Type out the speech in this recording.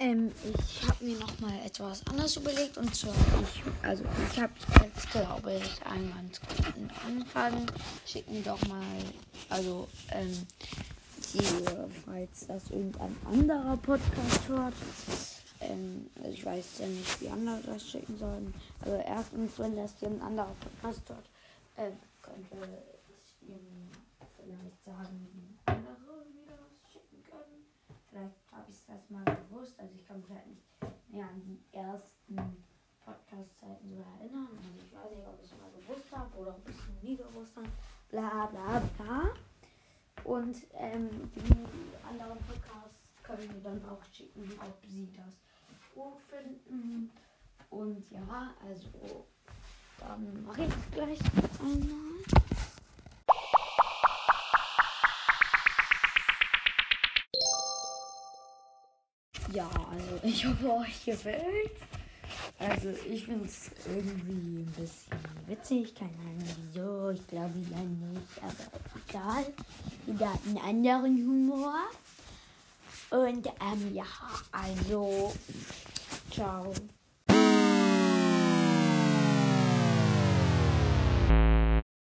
Ähm, ich habe mir noch mal etwas anderes überlegt und zwar ich, also ich habe jetzt glaube ich einen ganz guten Anfang. Schicken doch mal, also ähm, hier, falls das irgendein anderer Podcast hört. Ähm, also ich weiß ja nicht, wie andere das schicken sollen. Also erstens, wenn das hier ein anderer Podcast hört, ähm, könnte ich ihm vielleicht sagen, wie andere wieder was schicken können. Vielleicht habe ich das mal gewusst. Also ich kann mich halt nicht mehr an die ersten Podcast-Zeiten so erinnern. Also ich weiß nicht, ob ich es mal gewusst habe oder ob ich es noch nie gewusst habe. Bla bla bla. Und ähm, die anderen Podcasts können mir dann auch schicken, ob sie das gut finden. Und ja, also dann mache ich gleich einmal. Ja, also ich hoffe, euch gefällt. Also ich finde es irgendwie ein bisschen witzig. Keine Ahnung wieso. Ich glaube ja nicht, aber egal. Jeder hat einen anderen Humor. Und ähm, ja, also ciao.